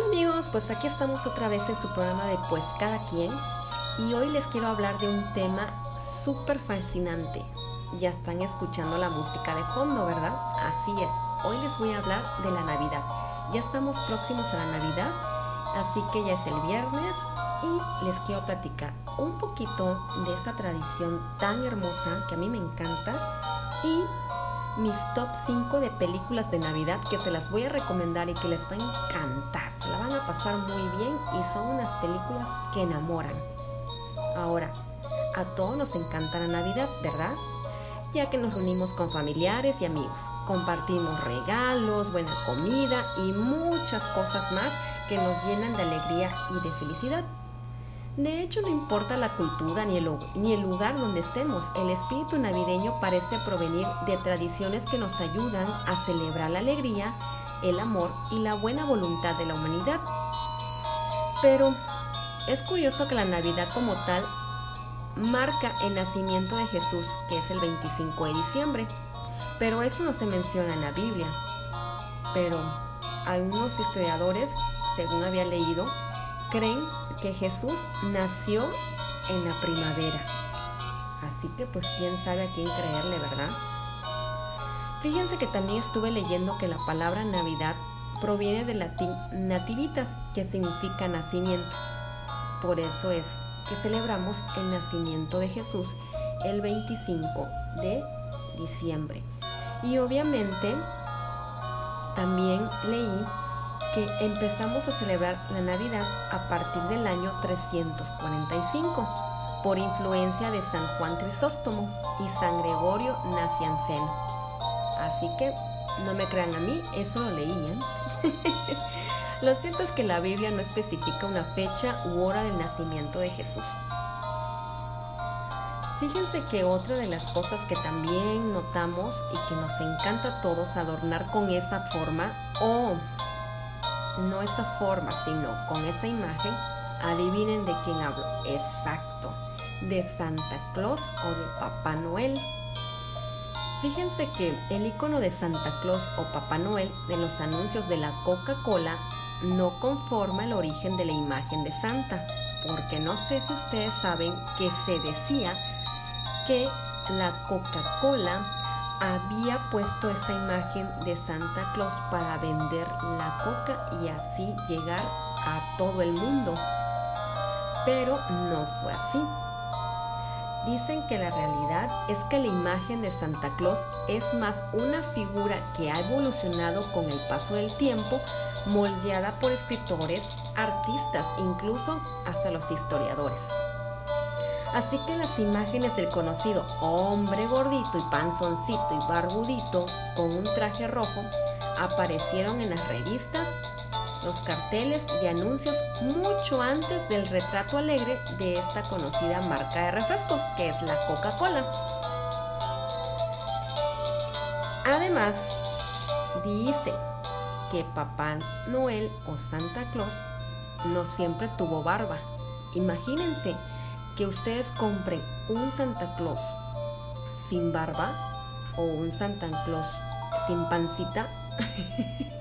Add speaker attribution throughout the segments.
Speaker 1: Hola amigos, pues aquí estamos otra vez en su programa de Pues cada quien y hoy les quiero hablar de un tema súper fascinante. Ya están escuchando la música de fondo, ¿verdad? Así es, hoy les voy a hablar de la Navidad. Ya estamos próximos a la Navidad, así que ya es el viernes y les quiero platicar un poquito de esta tradición tan hermosa que a mí me encanta y mis top 5 de películas de Navidad que se las voy a recomendar y que les va a encantar. Se la van a pasar muy bien y son unas películas que enamoran. Ahora, a todos nos encanta la Navidad, ¿verdad? Ya que nos reunimos con familiares y amigos, compartimos regalos, buena comida y muchas cosas más que nos llenan de alegría y de felicidad. De hecho, no importa la cultura ni el, lugar donde estemos, el espíritu navideño parece provenir de tradiciones que nos ayudan a celebrar la alegría, el amor y la buena voluntad de la humanidad. Pero es curioso que la Navidad como tal marca el nacimiento de Jesús, que es el 25 de diciembre, pero eso no se menciona en la Biblia. Pero algunos historiadores, según había leído, creen que Jesús nació en la primavera. Así que pues quién sabe a quién creerle, ¿verdad? Fíjense que también estuve leyendo que la palabra Navidad proviene del latín nativitas, que significa nacimiento. Por eso es que celebramos el nacimiento de Jesús el 25 de diciembre. Y obviamente también leí que empezamos a celebrar la Navidad a partir del año 345 por influencia de San Juan Crisóstomo y San Gregorio Nacianceno. Así que no me crean a mí, eso lo leían. lo cierto es que la Biblia no especifica una fecha u hora del nacimiento de Jesús. Fíjense que otra de las cosas que también notamos y que nos encanta a todos adornar con esa forma o no esa forma, sino con esa imagen, adivinen de quién hablo. Exacto, de Santa Claus o de Papá Noel. Fíjense que el icono de Santa Claus o Papá Noel de los anuncios de la Coca-Cola no conforma el origen de la imagen de Santa, porque no sé si ustedes saben que se decía que la Coca-Cola había puesto esa imagen de Santa Claus para vender la coca y así llegar a todo el mundo. Pero no fue así. Dicen que la realidad es que la imagen de Santa Claus es más una figura que ha evolucionado con el paso del tiempo, moldeada por escritores, artistas, incluso hasta los historiadores. Así que las imágenes del conocido hombre gordito y panzoncito y barbudito con un traje rojo aparecieron en las revistas, los carteles y anuncios mucho antes del retrato alegre de esta conocida marca de refrescos que es la Coca-Cola. Además, dice que Papá Noel o Santa Claus no siempre tuvo barba. Imagínense, que ustedes compren un Santa Claus sin barba o un Santa Claus sin pancita,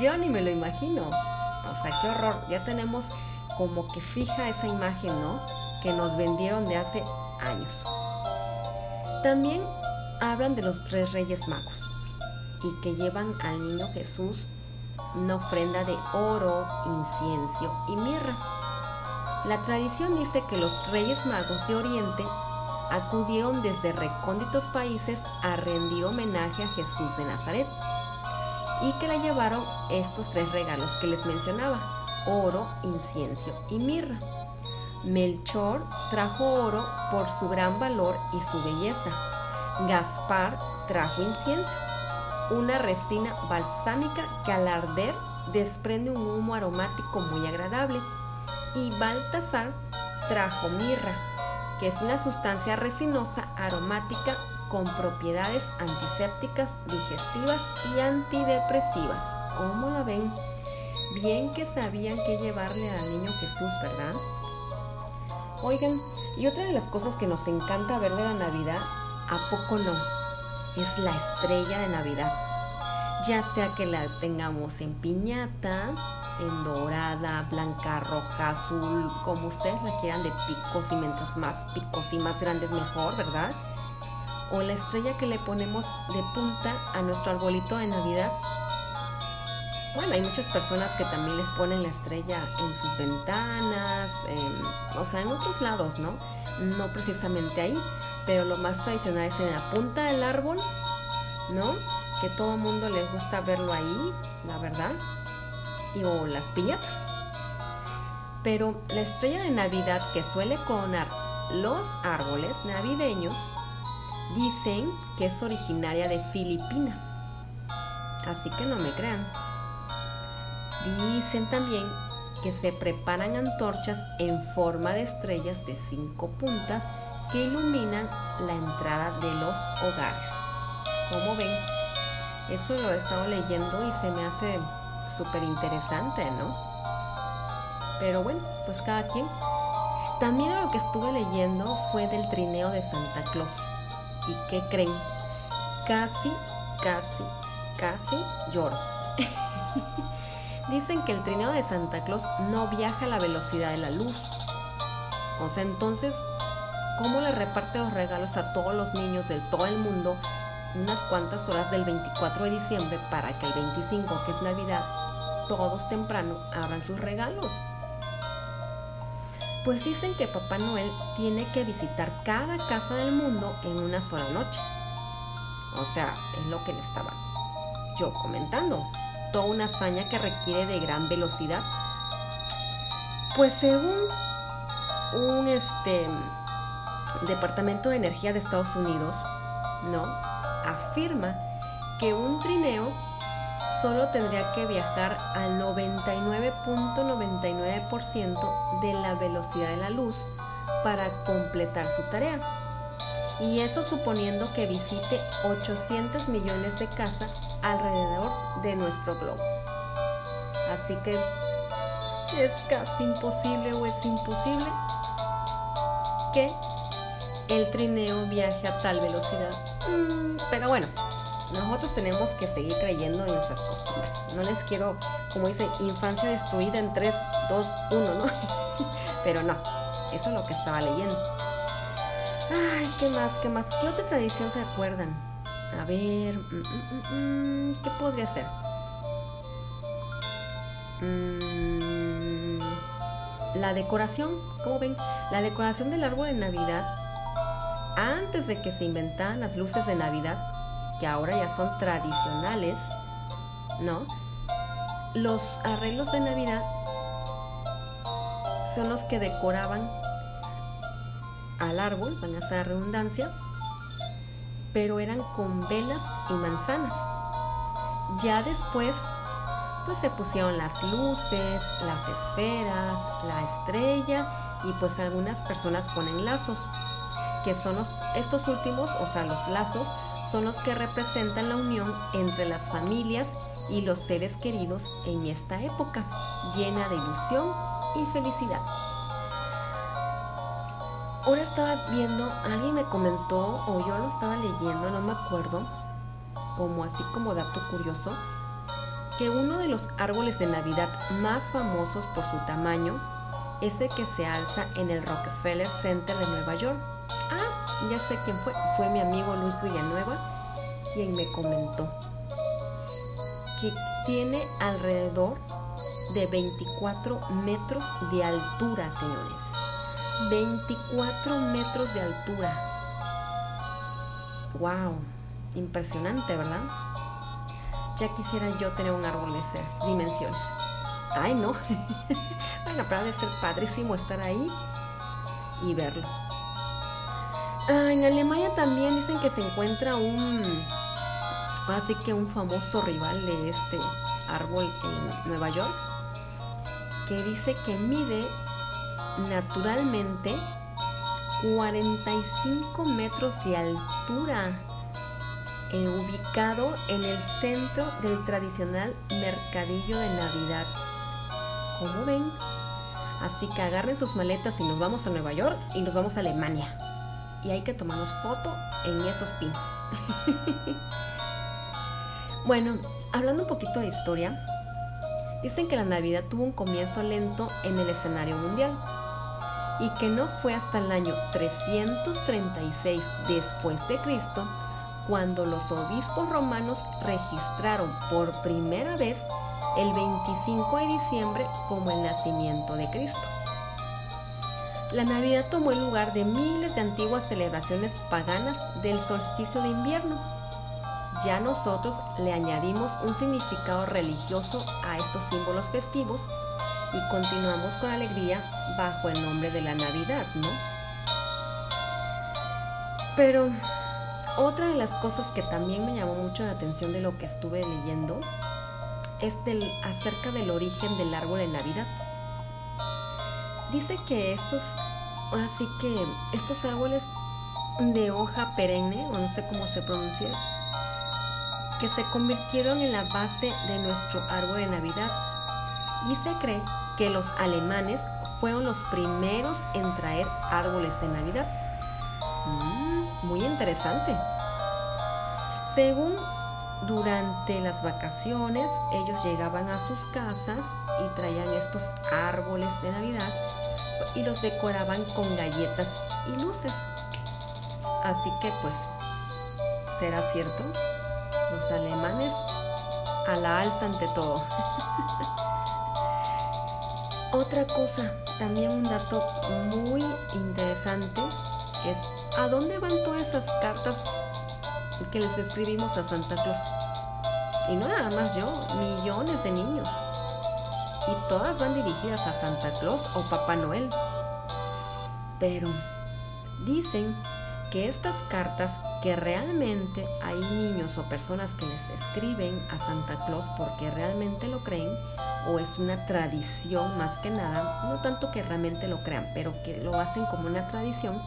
Speaker 1: yo ni me lo imagino. O sea, qué horror. Ya tenemos como que fija esa imagen, ¿no? Que nos vendieron de hace años. También hablan de los tres reyes magos y que llevan al niño Jesús una ofrenda de oro, incienso y mirra la tradición dice que los reyes magos de Oriente acudieron desde recónditos países a rendir homenaje a Jesús de Nazaret y que le llevaron estos tres regalos que les mencionaba, oro, incienso y mirra. Melchor trajo oro por su gran valor y su belleza. Gaspar trajo incienso, una resina balsámica que al arder desprende un humo aromático muy agradable y Baltasar trajo mirra, que es una sustancia resinosa aromática con propiedades antisépticas, digestivas y antidepresivas. ¿Cómo la ven? Bien que sabían que llevarle al niño Jesús, ¿verdad? Oigan, y otra de las cosas que nos encanta ver de la Navidad, ¿a poco no? Es la estrella de Navidad. Ya sea que la tengamos en piñata, en dorada, blanca, roja, azul, como ustedes la quieran de picos y mientras más picos y más grandes mejor, ¿verdad? O la estrella que le ponemos de punta a nuestro arbolito de Navidad. Bueno, hay muchas personas que también les ponen la estrella en sus ventanas, o sea, en otros lados, ¿no? No precisamente ahí, pero lo más tradicional es en la punta del árbol, ¿no? Que todo el mundo les gusta verlo ahí, la verdad y o las piñatas. Pero la estrella de Navidad que suele coronar los árboles navideños dicen que es originaria de Filipinas. Así que no me crean. Dicen también que se preparan antorchas en forma de estrellas de cinco puntas que iluminan la entrada de los hogares. Como ven, eso lo he estado leyendo y se me hace súper interesante, ¿no? Pero bueno, pues cada quien. También lo que estuve leyendo fue del trineo de Santa Claus. ¿Y qué creen? Casi, casi, casi lloro. Dicen que el trineo de Santa Claus no viaja a la velocidad de la luz. O sea, entonces, ¿cómo le reparte los regalos a todos los niños de todo el mundo unas cuantas horas del 24 de diciembre para que el 25, que es Navidad, todos temprano abran sus regalos. Pues dicen que Papá Noel tiene que visitar cada casa del mundo en una sola noche. O sea, es lo que le estaba yo comentando. Toda una hazaña que requiere de gran velocidad. Pues según un este Departamento de Energía de Estados Unidos, ¿no? Afirma que un trineo solo tendría que viajar al 99.99% de la velocidad de la luz para completar su tarea. Y eso suponiendo que visite 800 millones de casas alrededor de nuestro globo. Así que es casi imposible o es imposible que el trineo viaje a tal velocidad. Mm, pero bueno, nosotros tenemos que seguir creyendo en nuestras costumbres. No les quiero, como dice, infancia destruida en 3, 2, 1, ¿no? Pero no, eso es lo que estaba leyendo. Ay, ¿qué más? ¿Qué más? ¿Qué otra tradición se acuerdan? A ver, mm, mm, mm, ¿qué podría ser? la decoración, ¿cómo ven? La decoración del árbol de Navidad, antes de que se inventaran las luces de Navidad, que ahora ya son tradicionales, ¿no? Los arreglos de Navidad son los que decoraban al árbol, van a ser redundancia, pero eran con velas y manzanas. Ya después, pues se pusieron las luces, las esferas, la estrella y pues algunas personas ponen lazos, que son los, estos últimos, o sea, los lazos son los que representan la unión entre las familias y los seres queridos en esta época, llena de ilusión y felicidad. Ahora estaba viendo, alguien me comentó, o yo lo estaba leyendo, no me acuerdo, como así como dato curioso, que uno de los árboles de Navidad más famosos por su tamaño es el que se alza en el Rockefeller Center de Nueva York Ah, ya sé quién fue. Fue mi amigo Luis Villanueva quien me comentó que tiene alrededor de 24 metros de altura, señores. 24 metros de altura. ¡Wow! Impresionante, ¿verdad? Ya quisiera yo tener un árbol de esas dimensiones. Ay, no. bueno, pero de ser padrísimo estar ahí y verlo. Ah, en Alemania también dicen que se encuentra un, así que un famoso rival de este árbol en Nueva York, que dice que mide naturalmente 45 metros de altura, eh, ubicado en el centro del tradicional mercadillo de Navidad. ¿Cómo ven? Así que agarren sus maletas y nos vamos a Nueva York y nos vamos a Alemania y hay que tomarnos foto en esos pinos. bueno, hablando un poquito de historia, Dicen que la Navidad tuvo un comienzo lento en el escenario mundial y que no fue hasta el año 336 después de Cristo cuando los obispos romanos registraron por primera vez el 25 de diciembre como el nacimiento de Cristo. La Navidad tomó el lugar de miles de antiguas celebraciones paganas del solsticio de invierno. Ya nosotros le añadimos un significado religioso a estos símbolos festivos y continuamos con alegría bajo el nombre de la Navidad, ¿no? Pero otra de las cosas que también me llamó mucho la atención de lo que estuve leyendo es acerca del origen del árbol de Navidad. Dice que estos, así que estos árboles de hoja perenne, o no sé cómo se pronuncia, que se convirtieron en la base de nuestro árbol de Navidad. Y se cree que los alemanes fueron los primeros en traer árboles de Navidad. Mm, muy interesante. Según durante las vacaciones, ellos llegaban a sus casas y traían estos árboles de Navidad y los decoraban con galletas y luces. Así que pues, ¿será cierto? Los alemanes a la alza ante todo. Otra cosa, también un dato muy interesante es a dónde van todas esas cartas que les escribimos a Santa Claus. Y no nada más yo, millones de niños. Y todas van dirigidas a Santa Claus o Papá Noel. Pero dicen que estas cartas que realmente hay niños o personas que les escriben a Santa Claus porque realmente lo creen o es una tradición más que nada, no tanto que realmente lo crean, pero que lo hacen como una tradición,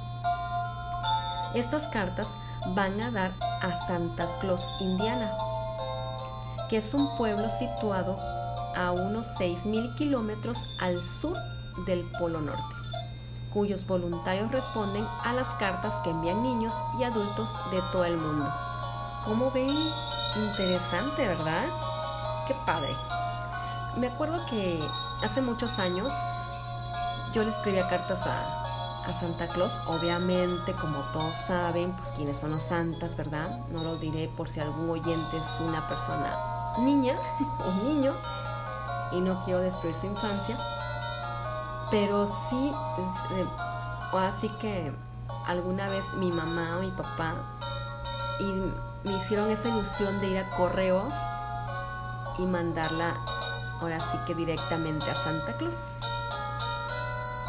Speaker 1: estas cartas van a dar a Santa Claus, Indiana, que es un pueblo situado a unos 6.000 kilómetros al sur del Polo Norte, cuyos voluntarios responden a las cartas que envían niños y adultos de todo el mundo. ¿Cómo ven? Interesante, ¿verdad? Qué padre me acuerdo que hace muchos años yo le escribía cartas a, Santa Claus, obviamente como todos saben, pues quiénes son los santas, ¿verdad? No lo diré por si algún oyente es una persona niña o niño y no quiero destruir su infancia, pero sí, o así que alguna vez mi mamá o mi papá y me hicieron esa ilusión de ir a correos y mandarla ahora sí que directamente a Santa Cruz.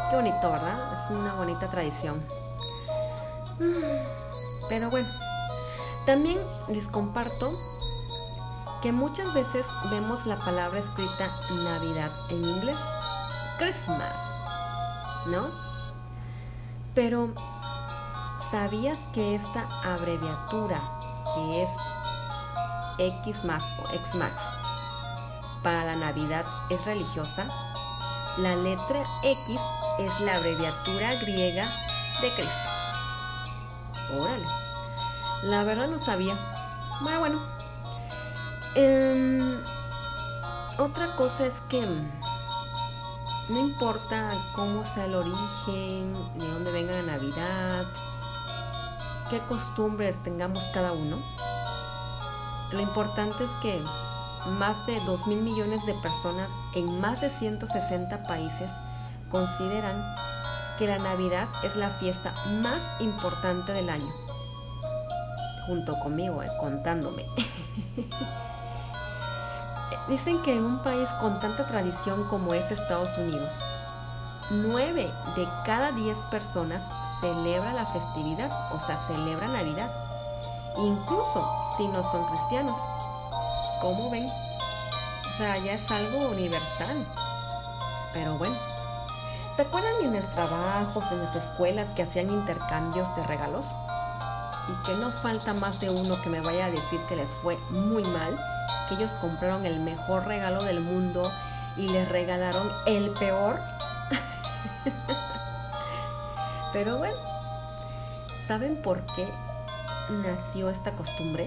Speaker 1: Qué bonito, ¿verdad? Es una bonita tradición. Pero bueno, también les comparto que muchas veces vemos la palabra escrita Navidad en inglés, Christmas, ¿no? Pero, ¿sabías que esta abreviatura, que es X más o X Max, para la Navidad es religiosa, la letra X es la abreviatura griega de Cristo. Órale. La verdad no sabía. Bueno, bueno. Em, otra cosa es que no importa cómo sea el origen, de dónde venga la Navidad, qué costumbres tengamos cada uno. Lo importante es que más de 2 mil millones de personas en más de 160 países consideran que la Navidad es la fiesta más importante del año. Junto conmigo, eh, contándome. Dicen que en un país con tanta tradición como es Estados Unidos, 9 de cada 10 personas celebra la festividad, o sea, celebra Navidad, incluso si no son cristianos. ¿Cómo ven? O sea, ya es algo universal. Pero bueno. ¿Se acuerdan en los trabajos, en las escuelas que hacían intercambios de regalos? Y que no falta más de uno que me vaya a decir que les fue muy mal, ellos compraron el mejor regalo del mundo y les regalaron el peor. Pero bueno, ¿saben por qué nació esta costumbre?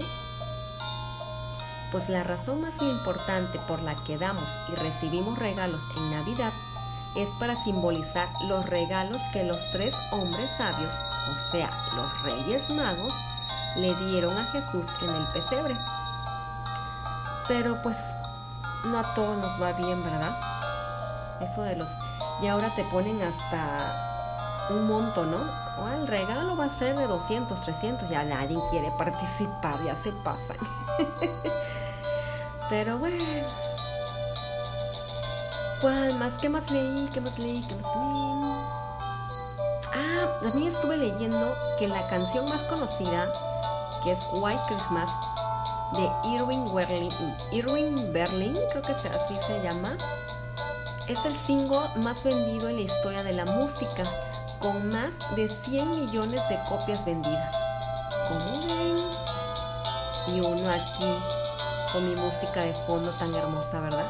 Speaker 1: pues la razón más importante por la que damos y recibimos regalos en Navidad es para simbolizar los regalos que los tres hombres sabios, o sea, los reyes magos, le dieron a Jesús en el pesebre. Pero pues no a todos nos va bien, ¿verdad? Eso de los... Y ahora te ponen hasta un monto, ¿no? O el regalo va a ser de 200, 300, ya nadie quiere participar, ya se pasan. Pero bueno. ¿Cuál más? ¿Qué más leí? ¿Qué más leí? ¿Qué más leí? Ah, también estuve leyendo que la canción más conocida, que es White Christmas, de Irving Berlin, Irving Berlin, creo que así se llama, es el single más vendido en la historia de la música, con más de 100 millones de copias vendidas. ¿Cómo ven? Y uno aquí con mi música de fondo tan hermosa, ¿verdad?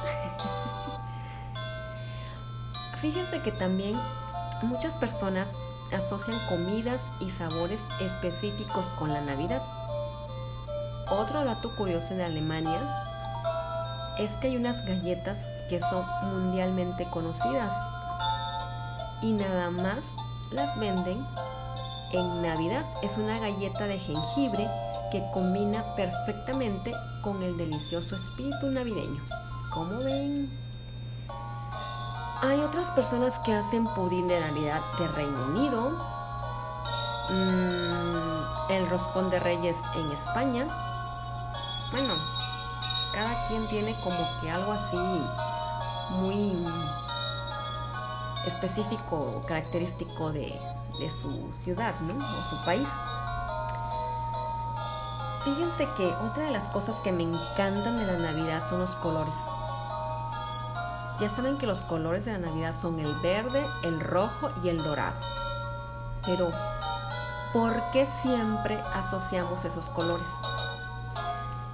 Speaker 1: Fíjense que también muchas personas asocian comidas y sabores específicos con la Navidad. Otro dato curioso en Alemania es que hay unas galletas que son mundialmente conocidas y nada más las venden en Navidad. Es una galleta de jengibre que combina perfectamente con el delicioso espíritu navideño. ¿Cómo ven? Hay otras personas que hacen pudín de Navidad de Reino Unido, mm, el roscón de Reyes en España. Bueno, cada quien tiene como que algo así muy específico, característico de, de su ciudad, ¿no? O su país. Fíjense que otra de las cosas que me encantan de la Navidad son los colores. Ya saben que los colores de la Navidad son el verde, el rojo y el dorado. Pero, ¿por qué siempre asociamos esos colores?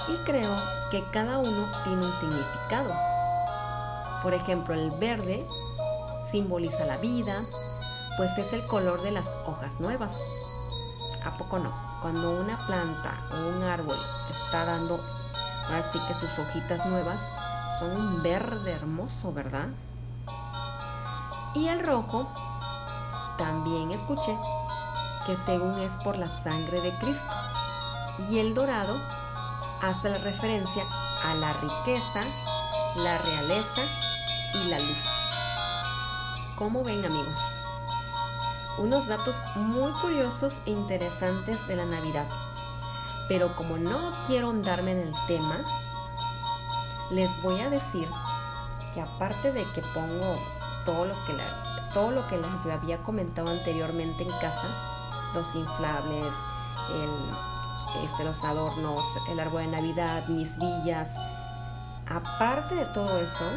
Speaker 1: Y creo que cada uno tiene un significado. Por ejemplo, el verde simboliza la vida, pues es el color de las hojas nuevas. ¿A poco no? Cuando una planta o un árbol está dando así que sus hojitas nuevas, son un verde hermoso, ¿verdad? Y el rojo, también escuché que según es por la sangre de Cristo. Y el dorado hace la referencia a la riqueza, la realeza y la luz. ¿Cómo ven amigos? Unos datos muy curiosos e interesantes de la Navidad. Pero como no quiero andarme en el tema, les voy a decir que aparte de que pongo todo, los que todo lo que les había comentado anteriormente en casa, los inflables, este, los adornos, el árbol de Navidad, mis villas, aparte de todo eso,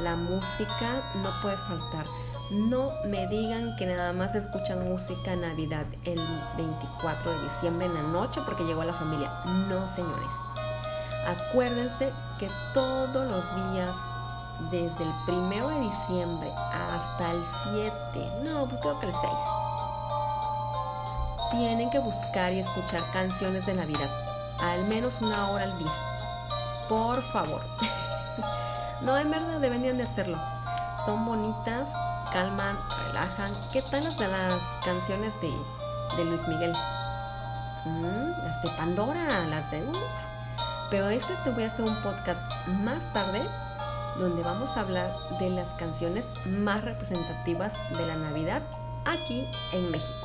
Speaker 1: la música no puede faltar. No me digan que nada más escuchan música Navidad el 24 de diciembre en la noche porque llegó la familia. No, señores. Acuérdense que todos los días, desde el primero de diciembre hasta el 7, no, creo que el 6, tienen que buscar y escuchar canciones de Navidad, al menos una hora al día. Por favor. no, en verdad deberían de hacerlo. Son bonitas, calman, relajan. ¿Qué tal las de las canciones de, de Luis Miguel? Mm, las de Pandora, las de... Pero este te voy a hacer un podcast más tarde donde vamos a hablar de las canciones más representativas de la Navidad aquí en México.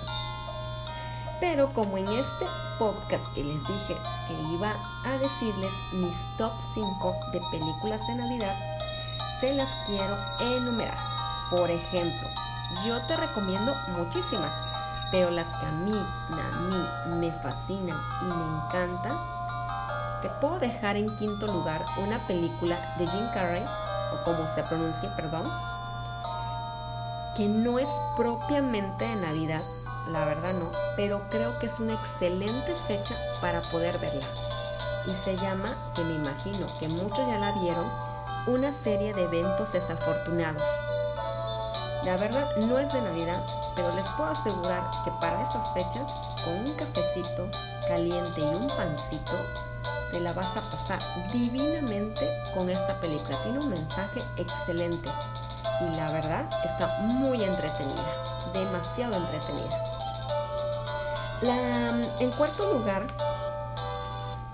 Speaker 1: Pero como en este podcast que les dije que iba a decirles mis top 5 de películas de Navidad, se las quiero enumerar. Por ejemplo, yo te recomiendo muchísimas, pero las que a mí, a mí me fascinan y me encantan te puedo dejar en quinto lugar una película de Jim Carrey, o como se pronuncia, perdón, que no es propiamente de Navidad, la verdad no, pero creo que es una excelente fecha para poder verla. Y se llama, que me imagino que muchos ya la vieron, una serie de eventos desafortunados. La verdad no es de Navidad, pero les puedo asegurar que para estas fechas, con un cafecito caliente y un pancito, te la vas a pasar divinamente con esta película. Tiene un mensaje excelente y la verdad está muy entretenida, demasiado entretenida. La, en cuarto lugar,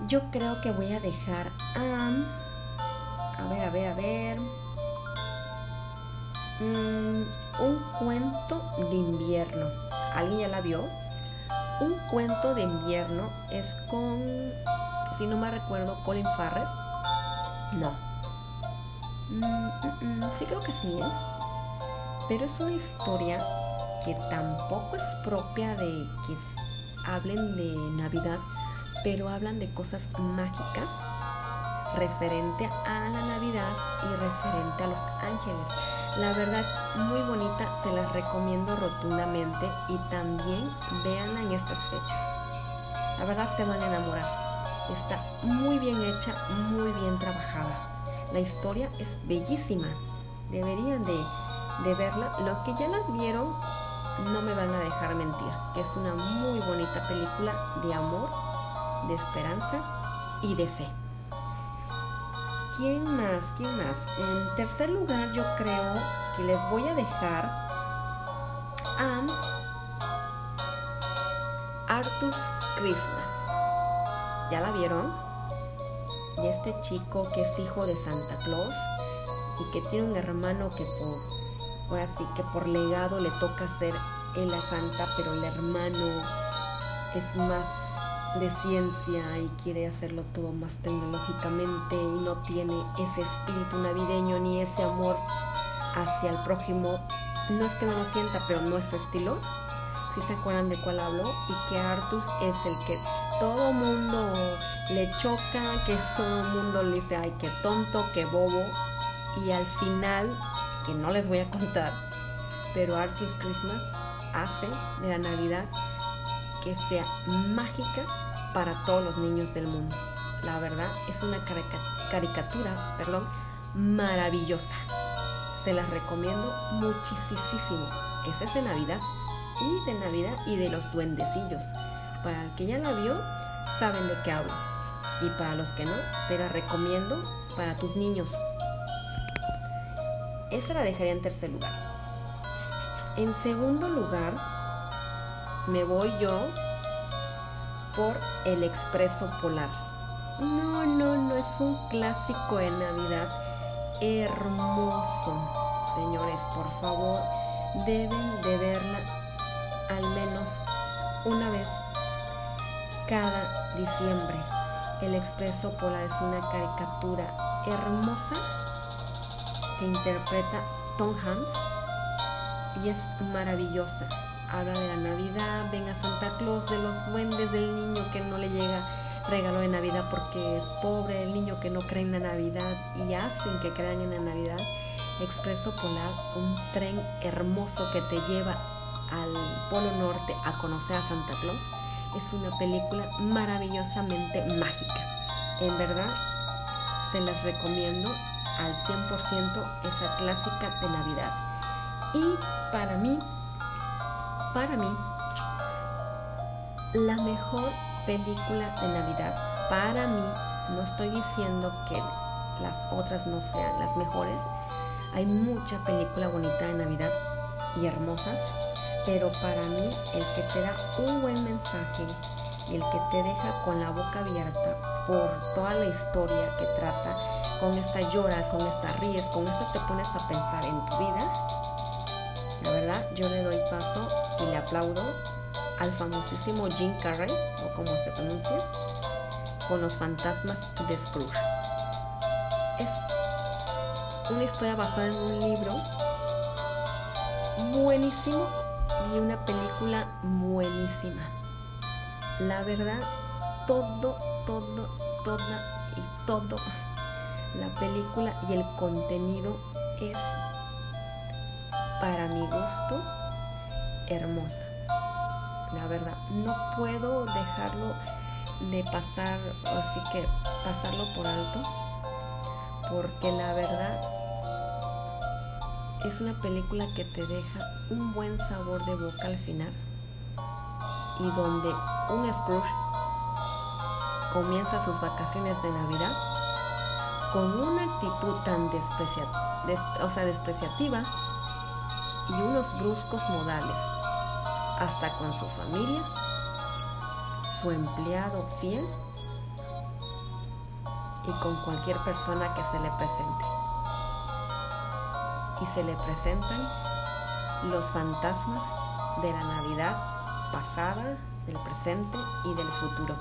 Speaker 1: yo creo que voy a dejar a... A ver, a ver, a ver. Mm, un cuento de invierno. ¿Alguien ya la vio? Un cuento de invierno es con, si no me recuerdo, Colin Farrell. No. Mm, mm, sí creo que sí, ¿eh? Pero es una historia que tampoco es propia de que hablen de Navidad, pero hablan de cosas mágicas referente a la Navidad y referente a los ángeles. La verdad es muy bonita, se las recomiendo rotundamente y también véanla en estas fechas. La verdad se van a enamorar. Está muy bien hecha, muy bien trabajada. La historia es bellísima. Deberían de, verla. Los que ya la vieron no me van a dejar mentir, que es una muy bonita película de amor, de esperanza y de fe. ¿Quién más? ¿Quién más? En tercer lugar yo creo que les voy a dejar a Arthur's Christmas. ¿Ya la vieron? Y este chico que es hijo de Santa Claus y que tiene un hermano que por ahora sí que por legado le toca ser en la santa, pero el hermano es más de ciencia y quiere hacerlo todo más tecnológicamente y no tiene ese espíritu navideño ni ese amor hacia el prójimo. No es que no lo sienta, pero no es su estilo. Si se acuerdan de cuál hablo y que Artus es el que todo mundo le choca, que todo mundo le dice, ay, qué tonto, qué bobo. Y al final que no les voy a contar, pero Arthur's Christmas hace de la Navidad que sea mágica para todos los niños del mundo. La verdad es una caricatura, perdón, maravillosa. Se las recomiendo muchísimo. Esa es de Navidad y de Navidad y de los duendecillos. Para el que ya la vio, saben de qué hablo. Y para los que no, te la recomiendo para tus niños, esa la dejaría en tercer lugar. En segundo lugar, me voy yo por el Expreso Polar. No, no, no es un clásico de Navidad hermoso. Señores, por favor, deben de verla al menos una vez cada diciembre. El Expreso Polar es una caricatura hermosa que interpreta Tom Hanks y es maravillosa. Habla de la Navidad, ven a Santa Claus, de los duendes del niño que no le llega regalo de Navidad porque es pobre, el niño que no cree en la Navidad y hacen que crean en la Navidad. Expreso Polar, un tren hermoso que te lleva al Polo Norte a conocer a Santa Claus, es una película maravillosamente mágica. En verdad, se las recomiendo al 100% esa clásica de Navidad. Y para mí, para mí, la mejor película de Navidad, para mí, no estoy diciendo que las otras no sean las mejores, hay mucha película bonita de Navidad y hermosas, pero para mí el que te da un buen mensaje y el que te deja con la boca abierta por toda la historia que trata, con esta llora, con esta ríes, con esta te pones a pensar en tu vida, la verdad yo le doy paso y le aplaudo al famosísimo Jim Carrey, o como se pronuncia, con los fantasmas de Scrooge. Es una historia basada en un libro buenísimo y una película buenísima. La verdad, todo, todo, toda y todo la película y el contenido es, para mi gusto, hermosa. La verdad, no puedo dejarlo de pasar, así que pasarlo por alto, porque la verdad es una película que te deja un buen sabor de boca al final y donde un Scrooge comienza sus vacaciones de Navidad con una actitud tan o sea, despreciativa y unos bruscos modales, hasta con su familia, su empleado fiel y con cualquier persona que se le presente. Y se le presentan los fantasmas de la Navidad pasada, del presente y del futuro.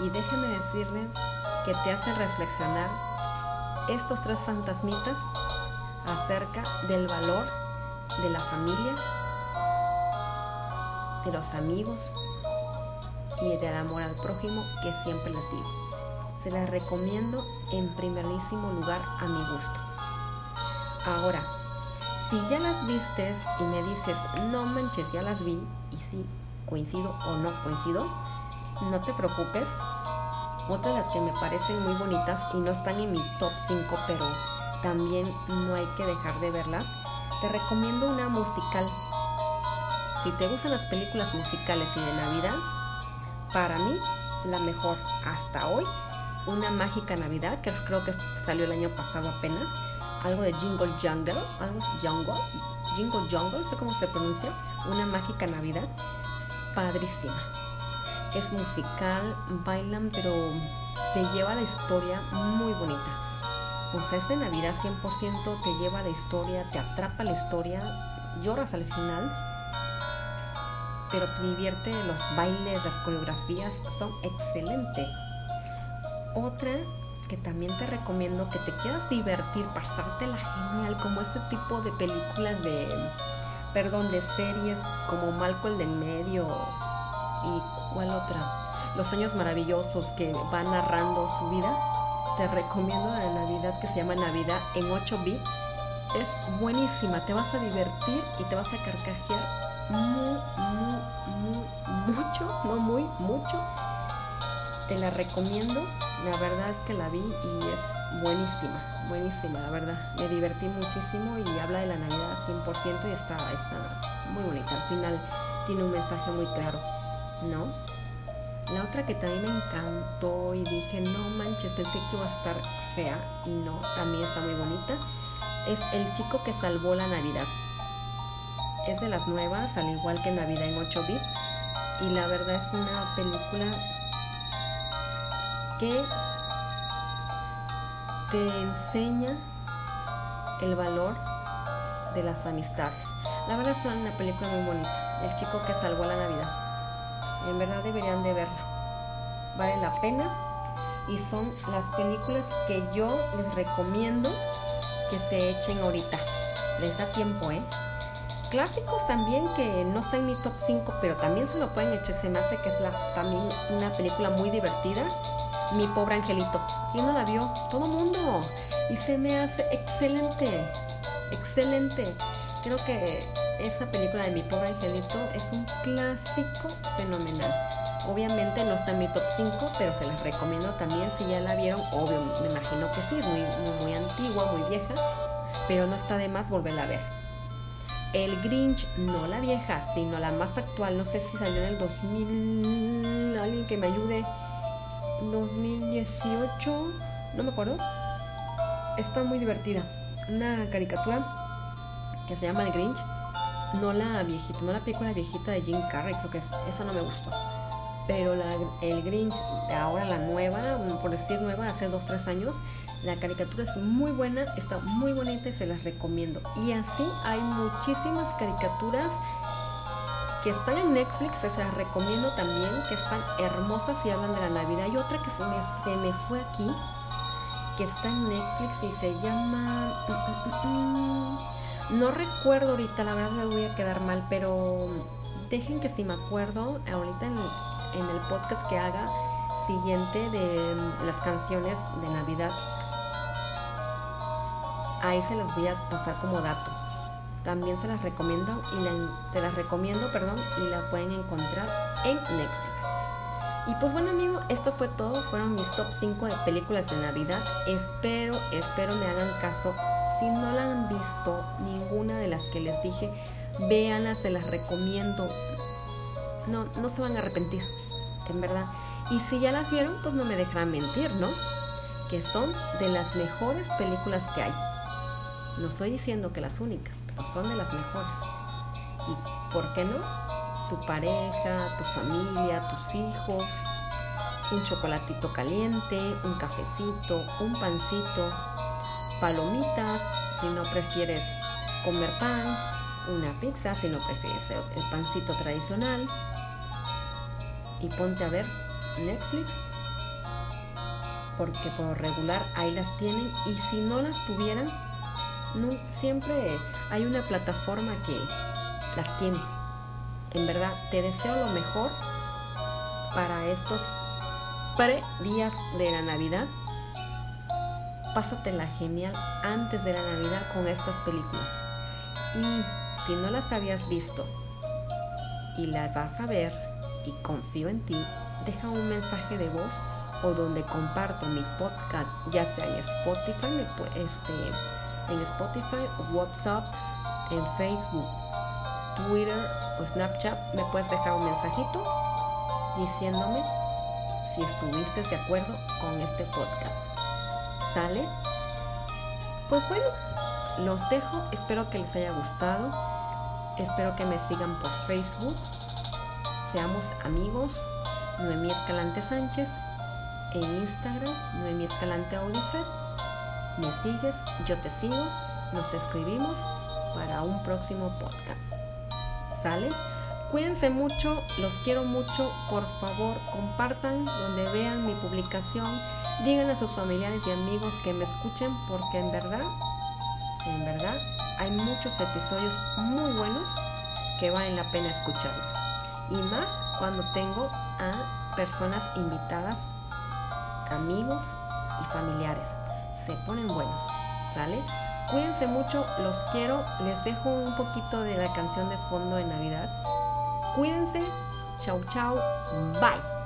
Speaker 1: Y déjenme decirles que te hacen reflexionar estos tres fantasmitas acerca del valor de la familia, de los amigos y del amor al prójimo que siempre les digo. Se las recomiendo en primerísimo lugar a mi gusto. Ahora, si ya las vistes y me dices, no manches, ya las vi, y si coincido o no coincido, no te preocupes. Otras de las que me parecen muy bonitas y no están en mi top 5, pero también no hay que dejar de verlas, te recomiendo una musical. Si te gustan las películas musicales y de Navidad, para mí la mejor hasta hoy, una mágica Navidad que creo que salió el año pasado apenas, algo de Jingle Jungle, algo Jungle, Jingle Jungle, sé cómo se pronuncia, una mágica Navidad, padrísima. Es musical, bailan, pero te lleva la historia muy bonita. Sea, es de Navidad 100%, te lleva la historia, te atrapa la historia, lloras al final, pero te divierte, los bailes, las coreografías son excelentes. Otra que también te recomiendo que te quieras divertir, pasártela genial, como ese tipo de películas de, perdón, de series como Malcolm del medio y cuál otra, Los años maravillosos que va narrando su vida. Te recomiendo la de Navidad que se llama Navidad en 8 bits. Es buenísima, te vas a divertir y te vas a carcajear muy, muy, muy, mucho, no muy, mucho te la recomiendo. La verdad es que la vi y es buenísima, buenísima, la verdad. Me divertí muchísimo y habla de la Navidad 100% y está, está muy bonita. Al final tiene un mensaje muy claro, ¿no? La otra que también me encantó y dije, no manches, pensé que iba a estar fea y no, también está muy bonita, es El chico que salvó la Navidad. Es de las nuevas, al igual que Navidad en 8 bits. Y la verdad es una película que te enseña el valor de las amistades. La verdad es una película muy bonita. El chico que salvó la Navidad. En verdad deberían de verla. Vale la pena. Y son las películas que yo les recomiendo que se echen ahorita. Les da tiempo, ¿eh? Clásicos también que no están en mi top 5, pero también se lo pueden echar. Se me hace que es también una película muy divertida mi pobre angelito. ¿Quién no la vio? Todo mundo. Y se me hace excelente, excelente. Creo que esa película de Mi pobre angelito es un clásico fenomenal. Obviamente no está en mi top 5, pero se las recomiendo también si ya la vieron. Obvio, me imagino que sí, es muy, muy, muy antigua, muy vieja, pero no está de más volverla a ver. El Grinch, no la vieja, sino la más actual, no sé si salió en el 2000, alguien que me ayude. 2018, no me acuerdo. Está muy divertida. Una caricatura que se llama El Grinch. No la viejita, no la película viejita de Jim Carrey, creo que es, esa no me gustó. Pero el Grinch ahora, la nueva, por decir nueva, hace 2-3 años, la caricatura es muy buena, está muy bonita y se las recomiendo. Y así hay muchísimas caricaturas que están en Netflix, se las recomiendo también, que están hermosas y hablan de la Navidad. Y otra que se me, se me fue aquí, que está en Netflix y se llama... Mm, mm, mm, no recuerdo ahorita, la verdad me voy a quedar mal, pero dejen que si me acuerdo, ahorita en, el podcast que haga siguiente de las canciones de Navidad, ahí se los voy a pasar como dato también se las recomiendo y te las recomiendo, perdón, y la pueden encontrar en Netflix. Y pues bueno amigo, esto fue todo, fueron mis top 5 de películas de Navidad. Espero, espero me hagan caso. Si no la han visto, ninguna de las que les dije, véanlas, se las recomiendo. No, no se van a arrepentir, en verdad. Y si ya las vieron, pues no me dejarán mentir, ¿no? Que son de las mejores películas que hay. No estoy diciendo que las únicas, pero son de las mejores. ¿Y por qué no? Tu pareja, tu familia, tus hijos, un chocolatito caliente, un cafecito, un pancito, palomitas, si no prefieres comer pan, una pizza, si no prefieres el pancito tradicional, y ponte a ver Netflix, porque por regular ahí las tienen, y si no las tuvieran, no, siempre hay una plataforma que las tiene. En verdad, te deseo lo mejor para estos pre días de la Navidad. Pásatela genial antes de la Navidad con estas películas. Y si no las habías visto y las vas a ver y confío en ti, deja un mensaje de voz o donde comparto mi podcast, ya sea en Spotify, este, en Spotify, WhatsApp, en Facebook, Twitter o Snapchat, me puedes dejar un mensajito diciéndome si estuviste de acuerdo con este podcast. ¿Sale? Pues bueno, los dejo, espero que les haya gustado, espero que me sigan por Facebook, seamos amigos, Noemí Escalante Sánchez, en Instagram, Noemí Escalante Audifred, me sigues, yo te sigo, nos escribimos para un próximo podcast. ¿Sale? Cuídense mucho, los quiero mucho, por favor compartan donde vean mi publicación, digan a sus familiares y amigos que me escuchen porque en verdad, en verdad hay muchos episodios muy buenos que valen la pena escucharlos. Y más cuando tengo a personas invitadas, amigos y familiares. Se ponen buenos, ¿sale? Cuídense mucho, los quiero. Les dejo un poquito de la canción de fondo de Navidad. Cuídense. Chau, chau. Bye.